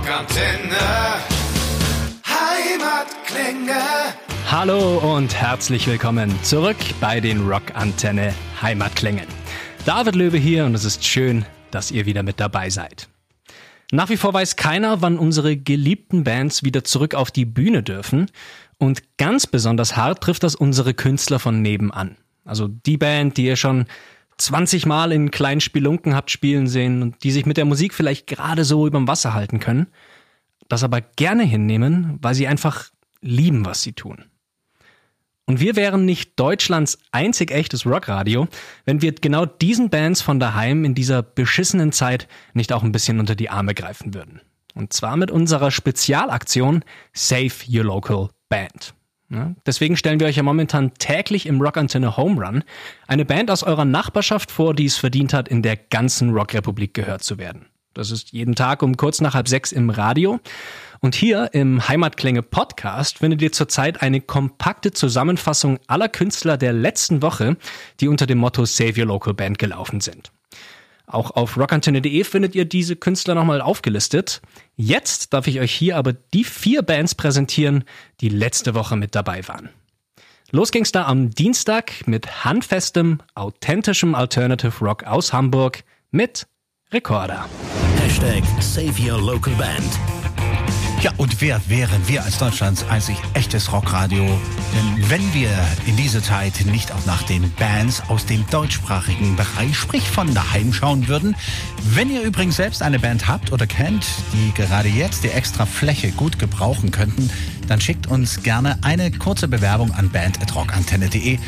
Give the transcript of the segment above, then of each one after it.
Rockantenne. Heimatklänge. Hallo und herzlich willkommen zurück bei den Rockantenne Heimatklängen. David Löwe hier und es ist schön, dass ihr wieder mit dabei seid. Nach wie vor weiß keiner, wann unsere geliebten Bands wieder zurück auf die Bühne dürfen. Und ganz besonders hart trifft das unsere Künstler von nebenan. Also die Band, die ihr schon 20 Mal in kleinen Spelunken habt spielen sehen und die sich mit der Musik vielleicht gerade so überm Wasser halten können, das aber gerne hinnehmen, weil sie einfach lieben, was sie tun. Und wir wären nicht Deutschlands einzig echtes Rockradio, wenn wir genau diesen Bands von daheim in dieser beschissenen Zeit nicht auch ein bisschen unter die Arme greifen würden. Und zwar mit unserer Spezialaktion Save Your Local Band. Ja, deswegen stellen wir euch ja momentan täglich im Rockantenne Home Run eine Band aus eurer Nachbarschaft vor, die es verdient hat, in der ganzen Rockrepublik gehört zu werden. Das ist jeden Tag um kurz nach halb sechs im Radio. Und hier im Heimatklänge Podcast findet ihr zurzeit eine kompakte Zusammenfassung aller Künstler der letzten Woche, die unter dem Motto Save Your Local Band gelaufen sind. Auch auf rockantenne.de findet ihr diese Künstler nochmal aufgelistet. Jetzt darf ich euch hier aber die vier Bands präsentieren, die letzte Woche mit dabei waren. Los ging's da am Dienstag mit handfestem, authentischem Alternative Rock aus Hamburg mit Recorder. Hashtag Save Your Local Band. Ja, und wer wären wir als Deutschlands einzig echtes Rockradio? Denn wenn wir in dieser Zeit nicht auch nach den Bands aus dem deutschsprachigen Bereich, sprich von daheim schauen würden, wenn ihr übrigens selbst eine Band habt oder kennt, die gerade jetzt die extra Fläche gut gebrauchen könnten, dann schickt uns gerne eine kurze Bewerbung an band.rockantenne.de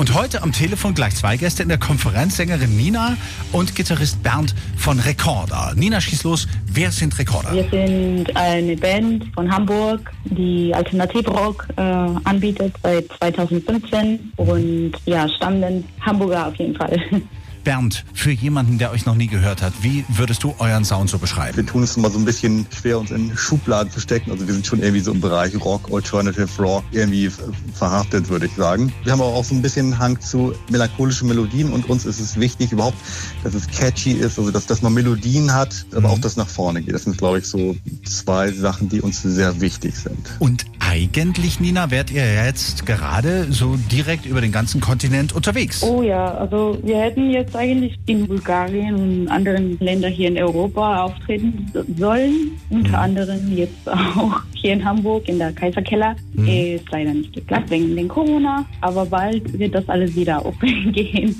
und heute am Telefon gleich zwei Gäste in der Konferenz, Sängerin Nina und Gitarrist Bernd von Recorder. Nina, schieß los, wer sind Recorder? Wir sind eine Band von Hamburg, die Alternativrock äh, anbietet seit 2015 und ja, stammenden Hamburger auf jeden Fall. Bernd, für jemanden, der euch noch nie gehört hat, wie würdest du euren Sound so beschreiben? Wir tun es immer so ein bisschen schwer, uns in Schubladen zu stecken. Also wir sind schon irgendwie so im Bereich Rock, Alternative Rock irgendwie verhaftet, würde ich sagen. Wir haben aber auch so ein bisschen Hang zu melancholischen Melodien und uns ist es wichtig überhaupt, dass es catchy ist, also dass, dass man Melodien hat, aber mhm. auch, dass nach vorne geht. Das sind, glaube ich, so zwei Sachen, die uns sehr wichtig sind. Und eigentlich, Nina, wärt ihr jetzt gerade so direkt über den ganzen Kontinent unterwegs? Oh ja, also wir hätten jetzt eigentlich in Bulgarien und anderen Ländern hier in Europa auftreten sollen. Unter mhm. anderem jetzt auch hier in Hamburg in der Kaiserkeller. Mhm. Ist leider nicht geklappt wegen den Corona, aber bald wird das alles wieder aufgehen.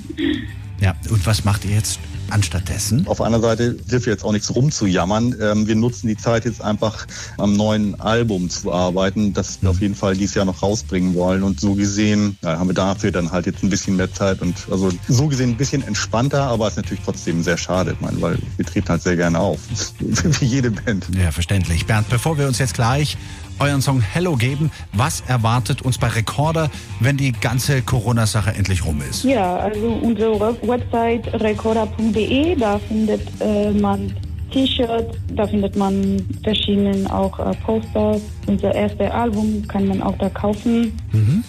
Ja, und was macht ihr jetzt anstattdessen? Auf einer Seite hilft jetzt auch nichts rumzujammern. Ähm, wir nutzen die Zeit jetzt einfach am neuen Album zu arbeiten, das wir auf jeden Fall dieses Jahr noch rausbringen wollen. Und so gesehen ja, haben wir dafür dann halt jetzt ein bisschen mehr Zeit und also so gesehen ein bisschen entspannter, aber es ist natürlich trotzdem sehr schade, meine, weil wir treten halt sehr gerne auf. Wie jede Band. Ja, verständlich. Bernd, bevor wir uns jetzt gleich euren Song Hello geben. Was erwartet uns bei Recorder, wenn die ganze Corona-Sache endlich rum ist? Ja, also unsere Website recorder.de, da findet äh, man T-Shirts, da findet man verschiedene auch äh, Posters. Unser erstes Album kann man auch da kaufen. Mhm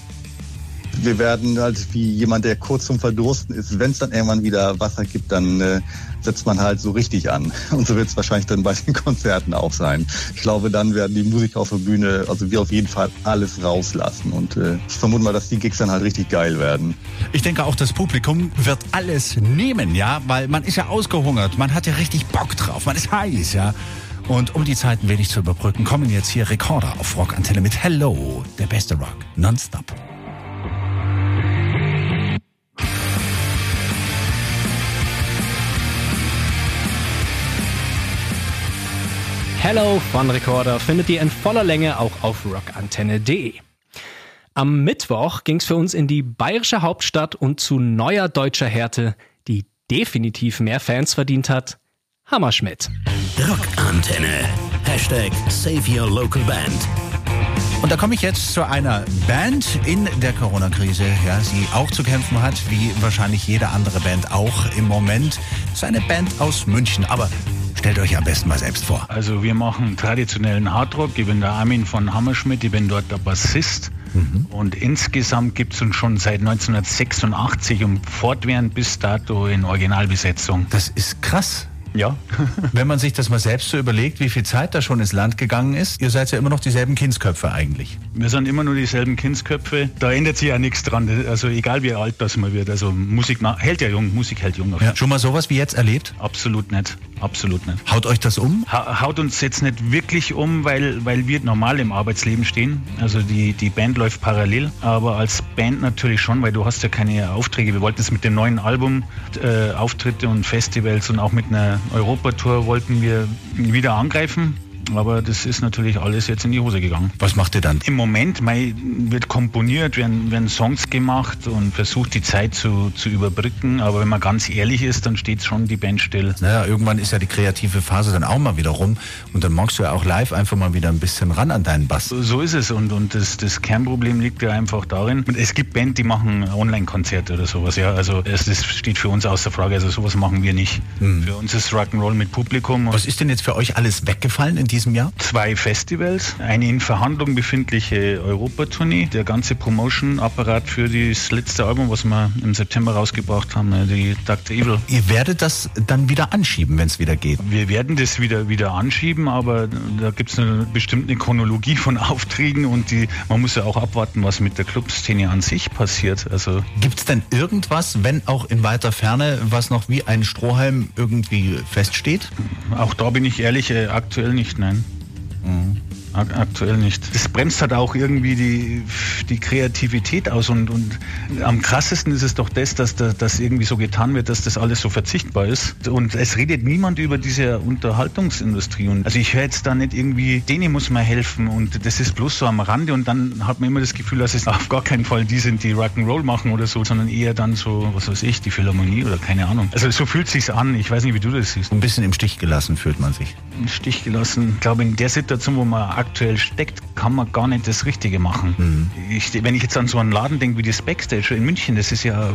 wir werden halt wie jemand, der kurz zum Verdursten ist, wenn es dann irgendwann wieder Wasser gibt, dann äh, setzt man halt so richtig an. Und so wird es wahrscheinlich dann bei den Konzerten auch sein. Ich glaube, dann werden die Musiker auf der Bühne, also wir auf jeden Fall alles rauslassen. Und äh, ich vermute mal, dass die Gigs dann halt richtig geil werden. Ich denke auch, das Publikum wird alles nehmen, ja, weil man ist ja ausgehungert, man hat ja richtig Bock drauf, man ist heiß, ja. Und um die Zeiten wenig zu überbrücken, kommen jetzt hier Rekorder auf Rockantenne mit Hello, der beste Rock, nonstop. Hello von Recorder findet ihr in voller Länge auch auf rockantenne.de. Am Mittwoch ging es für uns in die bayerische Hauptstadt und zu neuer deutscher Härte, die definitiv mehr Fans verdient hat, Hammerschmidt. Rockantenne. Hashtag Save Your Local Band. Und da komme ich jetzt zu einer Band in der Corona-Krise, ja, sie auch zu kämpfen hat, wie wahrscheinlich jede andere Band auch im Moment. Es ist eine Band aus München, aber Stellt euch am besten mal selbst vor. Also wir machen traditionellen Hardrock. Ich bin der Armin von Hammerschmidt, ich bin dort der Bassist. Mhm. Und insgesamt gibt es uns schon seit 1986 und fortwährend bis dato in Originalbesetzung. Das ist krass. Ja. Wenn man sich das mal selbst so überlegt, wie viel Zeit da schon ins Land gegangen ist, ihr seid ja immer noch dieselben Kindsköpfe eigentlich. Wir sind immer nur dieselben Kindsköpfe. Da ändert sich ja nichts dran. Also egal wie alt das mal wird. Also Musik hält ja jung, Musik hält jung. Ja. Schon mal sowas wie jetzt erlebt? Absolut nicht. Absolut nicht. Haut euch das um? Ha haut uns jetzt nicht wirklich um, weil, weil wir normal im Arbeitsleben stehen. Also die, die Band läuft parallel, aber als Band natürlich schon, weil du hast ja keine Aufträge. Wir wollten es mit dem neuen Album äh, Auftritte und Festivals und auch mit einer Europatour wollten wir wieder angreifen. Aber das ist natürlich alles jetzt in die Hose gegangen. Was macht ihr dann? Im Moment mei, wird komponiert, werden, werden Songs gemacht und versucht die Zeit zu, zu überbrücken. Aber wenn man ganz ehrlich ist, dann steht schon die Band still. Naja, irgendwann ist ja die kreative Phase dann auch mal wieder rum. Und dann magst du ja auch live einfach mal wieder ein bisschen ran an deinen Bass. So ist es. Und, und das, das Kernproblem liegt ja einfach darin. Und es gibt Band, die machen Online-Konzerte oder sowas. Ja, also es, das steht für uns außer Frage. Also sowas machen wir nicht. Hm. Für uns ist Rock'n'Roll mit Publikum. Was ist denn jetzt für euch alles weggefallen in diesem Jahr? Zwei Festivals, eine in Verhandlung befindliche Europatournee, der ganze Promotion-Apparat für das letzte Album, was wir im September rausgebracht haben, äh, die Dr. Evil. Ihr werdet das dann wieder anschieben, wenn es wieder geht? Wir werden das wieder, wieder anschieben, aber da gibt es eine bestimmte Chronologie von Aufträgen und die, man muss ja auch abwarten, was mit der Clubszene an sich passiert. Also gibt es denn irgendwas, wenn auch in weiter Ferne, was noch wie ein Strohhalm irgendwie feststeht? Auch da bin ich ehrlich, äh, aktuell nicht, nein. Mhm. Aktuell nicht. Das bremst halt auch irgendwie die, die Kreativität aus und, und am krassesten ist es doch das, dass das irgendwie so getan wird, dass das alles so verzichtbar ist. Und es redet niemand über diese Unterhaltungsindustrie. Und also ich höre jetzt da nicht irgendwie, denen muss man helfen und das ist bloß so am Rande und dann hat man immer das Gefühl, dass es auf gar keinen Fall die sind, die Rock'n'Roll machen oder so, sondern eher dann so, was weiß ich, die Philharmonie oder keine Ahnung. Also so fühlt es sich an. Ich weiß nicht, wie du das siehst. Ein bisschen im Stich gelassen fühlt man sich. Im Stich gelassen. Ich glaube, in der Situation, wo man aktuell steckt, kann man gar nicht das Richtige machen. Mhm. Ich, wenn ich jetzt an so einen Laden denke wie das Backstage in München, das ist ja,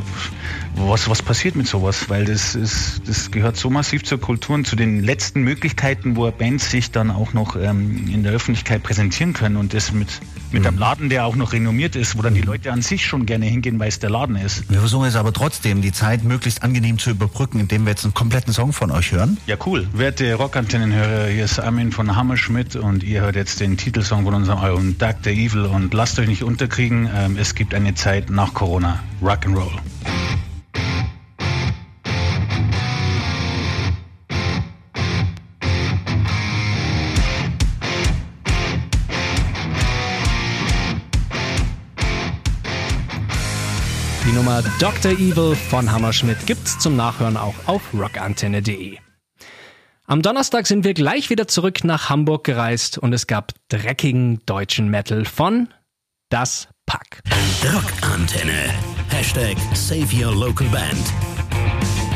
was, was passiert mit sowas? Weil das, ist, das gehört so massiv zur Kultur und zu den letzten Möglichkeiten, wo Bands sich dann auch noch ähm, in der Öffentlichkeit präsentieren können und das mit, mit mhm. einem Laden, der auch noch renommiert ist, wo dann die Leute an sich schon gerne hingehen, weil es der Laden ist. Wir versuchen jetzt aber trotzdem, die Zeit möglichst angenehm zu überbrücken, indem wir jetzt einen kompletten Song von euch hören. Ja, cool. Werte Rockantennenhörer, hier ist Armin von Hammerschmidt und ihr hört jetzt den Titel Titelsong von unserem Album Dr. Evil und lasst euch nicht unterkriegen, ähm, es gibt eine Zeit nach Corona. Rock'n'Roll. Die Nummer Dr. Evil von Hammerschmidt gibt's zum Nachhören auch auf rockantenne.de. Am Donnerstag sind wir gleich wieder zurück nach Hamburg gereist und es gab dreckigen deutschen Metal von Das Pack. Rockantenne. Hashtag Save Your Local Band.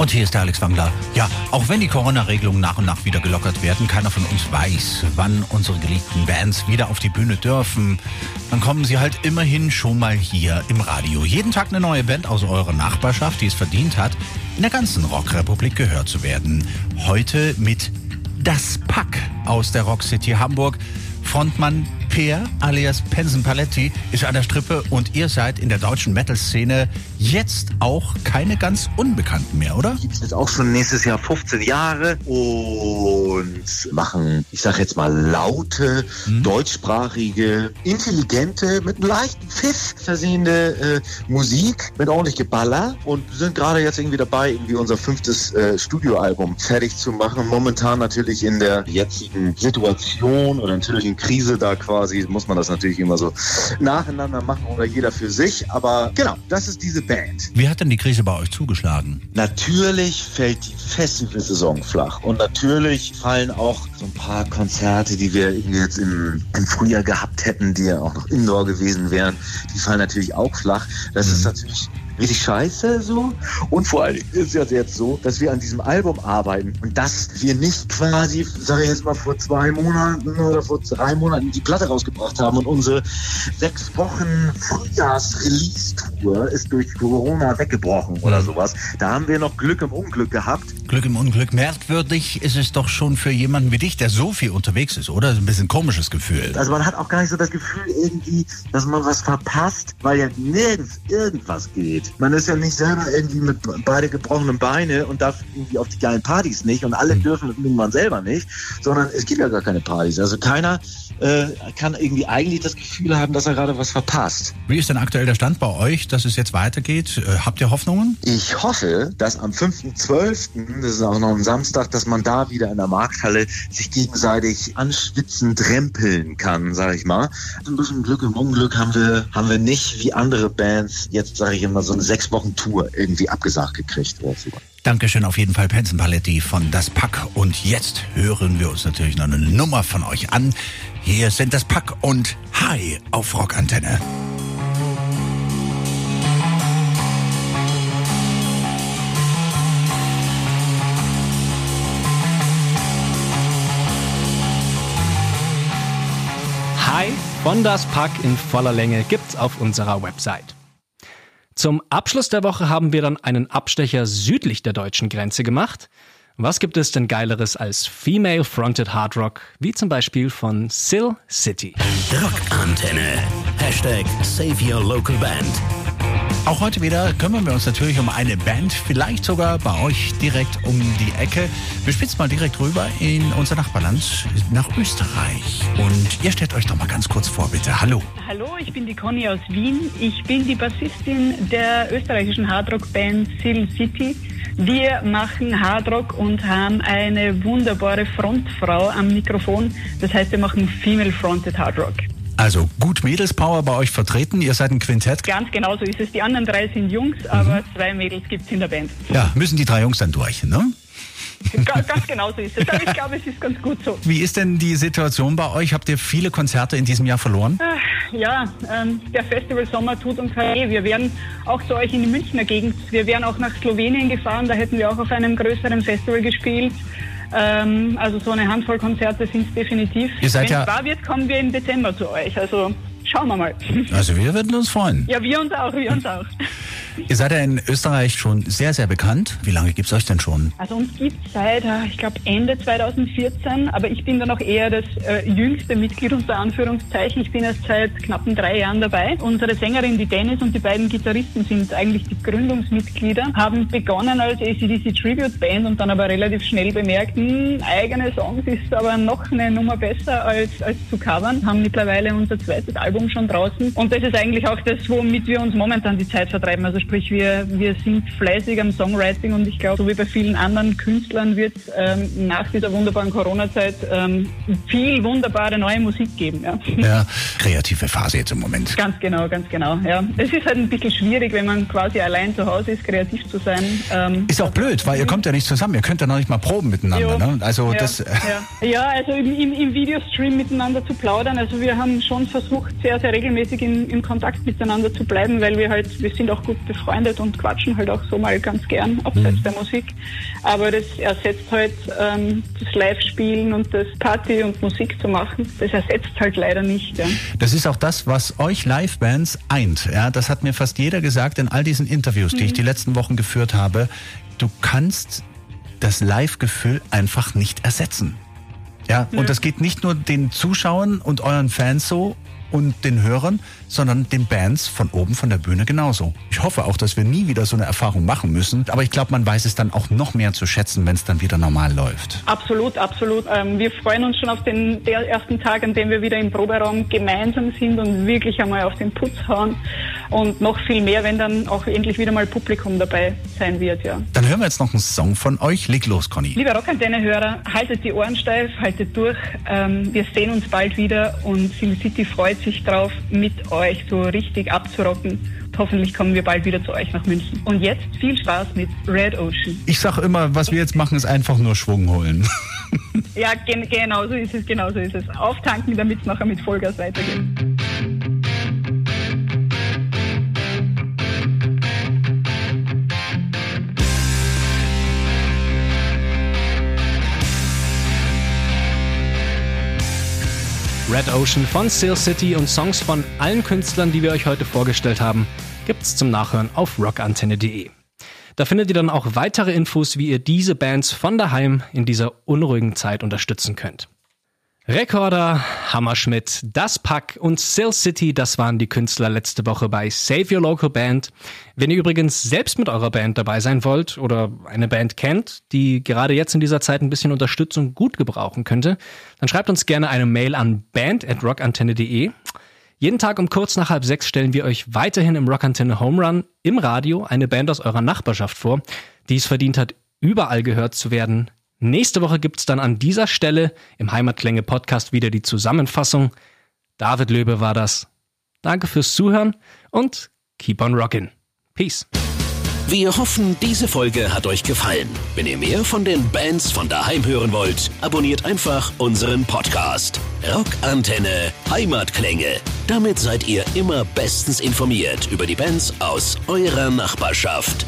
Und hier ist der Alex Wangler. Ja, auch wenn die Corona-Regelungen nach und nach wieder gelockert werden, keiner von uns weiß, wann unsere geliebten Bands wieder auf die Bühne dürfen, dann kommen sie halt immerhin schon mal hier im Radio. Jeden Tag eine neue Band aus eurer Nachbarschaft, die es verdient hat, in der ganzen Rockrepublik gehört zu werden. Heute mit Das Pack aus der Rock City Hamburg. Frontmann Peer alias Pensen Paletti ist an der Strippe und ihr seid in der deutschen Metal-Szene jetzt auch keine ganz Unbekannten mehr, oder? Gibt es jetzt auch schon nächstes Jahr 15 Jahre und machen, ich sag jetzt mal, laute, hm. deutschsprachige, intelligente, mit einem leichten Pfiff versehene äh, Musik mit ordentlich Geballer und sind gerade jetzt irgendwie dabei, irgendwie unser fünftes äh, Studioalbum fertig zu machen. Momentan natürlich in der jetzigen Situation oder natürlich in Krise da quasi quasi muss man das natürlich immer so nacheinander machen oder jeder für sich. Aber genau, das ist diese Band. Wie hat denn die Krise bei euch zugeschlagen? Natürlich fällt die Festivalsaison flach. Und natürlich fallen auch so ein paar Konzerte, die wir jetzt im, im Frühjahr gehabt hätten, die ja auch noch Indoor gewesen wären, die fallen natürlich auch flach. Das mhm. ist natürlich richtig scheiße so. Und vor allem ist es jetzt so, dass wir an diesem Album arbeiten und dass wir nicht quasi, sage ich jetzt mal, vor zwei Monaten oder vor drei Monaten die Platte rausgebracht haben und unsere sechs Wochen Frühjahrs-Release-Tour ist durch Corona weggebrochen oder mhm. sowas. Da haben wir noch Glück im Unglück gehabt. Glück im Unglück. Merkwürdig ist es doch schon für jemanden wie dich, der so viel unterwegs ist, oder? Ein bisschen komisches Gefühl. Also man hat auch gar nicht so das Gefühl irgendwie, dass man was verpasst, weil ja nirgends irgendwas geht. man ist ja nicht selber irgendwie mit beide gebrochenen Beine und darf irgendwie auf die geilen Partys nicht und alle dürfen irgendwann selber nicht, sondern es gibt ja gar keine Partys. Also keiner äh, kann irgendwie eigentlich das Gefühl haben, dass er gerade was verpasst. Wie ist denn aktuell der Stand bei euch, dass es jetzt weitergeht? Äh, habt ihr Hoffnungen? Ich hoffe, dass am 5.12., das ist auch noch ein Samstag, dass man da wieder in der Markthalle sich gegenseitig anschwitzend rempeln kann, sag ich mal. Ein bisschen Glück im Unglück haben wir, haben wir nicht wie andere Bands jetzt, sage ich immer, so eine sechs Wochen Tour irgendwie abgesagt gekriegt oder so. Dankeschön auf jeden Fall, Penson Paletti von Das Pack. Und jetzt hören wir uns natürlich noch eine Nummer von euch an. Hier sind Das Pack und Hi auf Rockantenne. Von Das Pack in voller Länge gibt's auf unserer Website. Zum Abschluss der Woche haben wir dann einen Abstecher südlich der deutschen Grenze gemacht. Was gibt es denn Geileres als Female-Fronted Hard Rock, wie zum Beispiel von Sill City? Rockantenne. Hashtag Save Your Local Band. Auch heute wieder kümmern wir uns natürlich um eine Band, vielleicht sogar bei euch direkt um die Ecke. Wir spitzen mal direkt rüber in unser Nachbarland, nach Österreich. Und ihr stellt euch doch mal ganz kurz vor, bitte. Hallo. Hallo, ich bin die Conny aus Wien. Ich bin die Bassistin der österreichischen Hardrock-Band Sil City. Wir machen Hardrock und haben eine wunderbare Frontfrau am Mikrofon. Das heißt, wir machen Female Fronted Hardrock. Also gut Mädelspower bei euch vertreten. Ihr seid ein Quintett. Ganz genau so ist es. Die anderen drei sind Jungs, aber zwei Mädels gibt es in der Band. Ja, müssen die drei Jungs dann durch, ne? Ga- ganz genau so ist es. Aber ich glaube, es ist ganz gut so. Wie ist denn die Situation bei euch? Habt ihr viele Konzerte in diesem Jahr verloren? Ja, ähm, der Festival Sommer tut uns weh. Wir wären auch zu euch in die Münchner Gegend. Wir wären auch nach Slowenien gefahren. Da hätten wir auch auf einem größeren Festival gespielt. Ähm, also so eine Handvoll Konzerte sind es definitiv. Ihr seid Wenn ja- es wahr wird, kommen wir im Dezember zu euch. Also schauen wir mal. Also wir würden uns freuen. Ja, wir uns auch, wir uns auch. Ihr seid ja in Österreich schon sehr, sehr bekannt. Wie lange gibt's euch denn schon? Also uns gibt es seit, äh, ich glaube, Ende 2014, aber ich bin dann noch eher das äh, jüngste Mitglied unter Anführungszeichen. Ich bin erst seit knappen drei Jahren dabei. Unsere Sängerin, die Dennis und die beiden Gitarristen sind eigentlich die Gründungsmitglieder, haben begonnen als ACDC Tribute Band und dann aber relativ schnell bemerkt, hm, eigene Songs ist aber noch eine Nummer besser als, als zu covern, haben mittlerweile unser zweites Album schon draußen und das ist eigentlich auch das, womit wir uns momentan die Zeit vertreiben. Also sprich, wir, wir sind fleißig am Songwriting und ich glaube, so wie bei vielen anderen Künstlern wird es ähm, nach dieser wunderbaren Corona-Zeit ähm, viel wunderbare neue Musik geben. Ja. Ja, kreative Phase jetzt im Moment. Ganz genau, ganz genau. Ja. Es ist halt ein bisschen schwierig, wenn man quasi allein zu Hause ist, kreativ zu sein. Ähm, Ist auch blöd, weil ihr kommt ja nicht zusammen. Ihr könnt ja noch nicht mal proben miteinander. Jo. Ne? Also ja, das. äh, ja. ja, also im, im, im Videostream miteinander zu plaudern. Also wir haben schon versucht, sehr, sehr regelmäßig in, in Kontakt miteinander zu bleiben, weil wir halt, wir sind auch gut befreundet und quatschen halt auch so mal ganz gern abseits Mhm. der Musik. Aber das ersetzt halt ähm, das Live-Spielen und das Party und Musik zu machen. Das ersetzt halt leider nicht. Ja. Das ist auch das, was euch Live-Bands eint. Ja, das hat mir fast jeder gesagt in all diesen Interviews, die ich die letzten Wochen geführt habe. Du kannst das Live-Gefühl einfach nicht ersetzen. Ja, und das geht nicht nur den Zuschauern und euren Fans so und den Hörern, sondern den Bands von oben von der Bühne genauso. Ich hoffe auch, dass wir nie wieder so eine Erfahrung machen müssen, aber ich glaube, man weiß es dann auch noch mehr zu schätzen, wenn es dann wieder normal läuft. Absolut, absolut. Ähm, wir freuen uns schon auf den ersten Tag, an dem wir wieder im Proberaum gemeinsam sind und wirklich einmal auf den Putz hauen. Und noch viel mehr, wenn dann auch endlich wieder mal Publikum dabei sein wird, ja. Dann hören wir jetzt noch einen Song von euch. Leg los, Conny. Liebe Rockantenne-Hörer, haltet die Ohren steif, haltet durch. Ähm, wir sehen uns bald wieder und Sil City freut sich drauf, mit euch so richtig abzurocken. Und hoffentlich kommen wir bald wieder zu euch nach München. Und jetzt viel Spaß mit Red Ocean. Ich sag immer, was wir jetzt machen, ist einfach nur Schwung holen. Ja, gen genau so ist es, genau so ist es. Auftanken, damit es nachher mit Vollgas weitergeht. Red Ocean von Seal City und Songs von allen Künstlern, die wir euch heute vorgestellt haben, gibt's zum Nachhören auf rockantenne.de. Da findet ihr dann auch weitere Infos, wie ihr diese Bands von daheim in dieser unruhigen Zeit unterstützen könnt. Recorder, Hammerschmidt, Das Pack und Sill City, das waren die Künstler letzte Woche bei Save Your Local Band. Wenn ihr übrigens selbst mit eurer Band dabei sein wollt oder eine Band kennt, die gerade jetzt in dieser Zeit ein bisschen Unterstützung gut gebrauchen könnte, dann schreibt uns gerne eine Mail an band@rockantenne.de. Jeden Tag um kurz nach halb sechs stellen wir euch weiterhin im Rockantenne Home Run im Radio eine Band aus eurer Nachbarschaft vor, die es verdient hat, überall gehört zu werden, Nächste Woche gibt's dann an dieser Stelle im Heimatklänge Podcast wieder die Zusammenfassung. David Löbe war das. Danke fürs Zuhören und keep on rockin'. Peace. Wir hoffen, diese Folge hat euch gefallen. Wenn ihr mehr von den Bands von daheim hören wollt, abonniert einfach unseren Podcast. Rockantenne Heimatklänge. Damit seid ihr immer bestens informiert über die Bands aus eurer Nachbarschaft.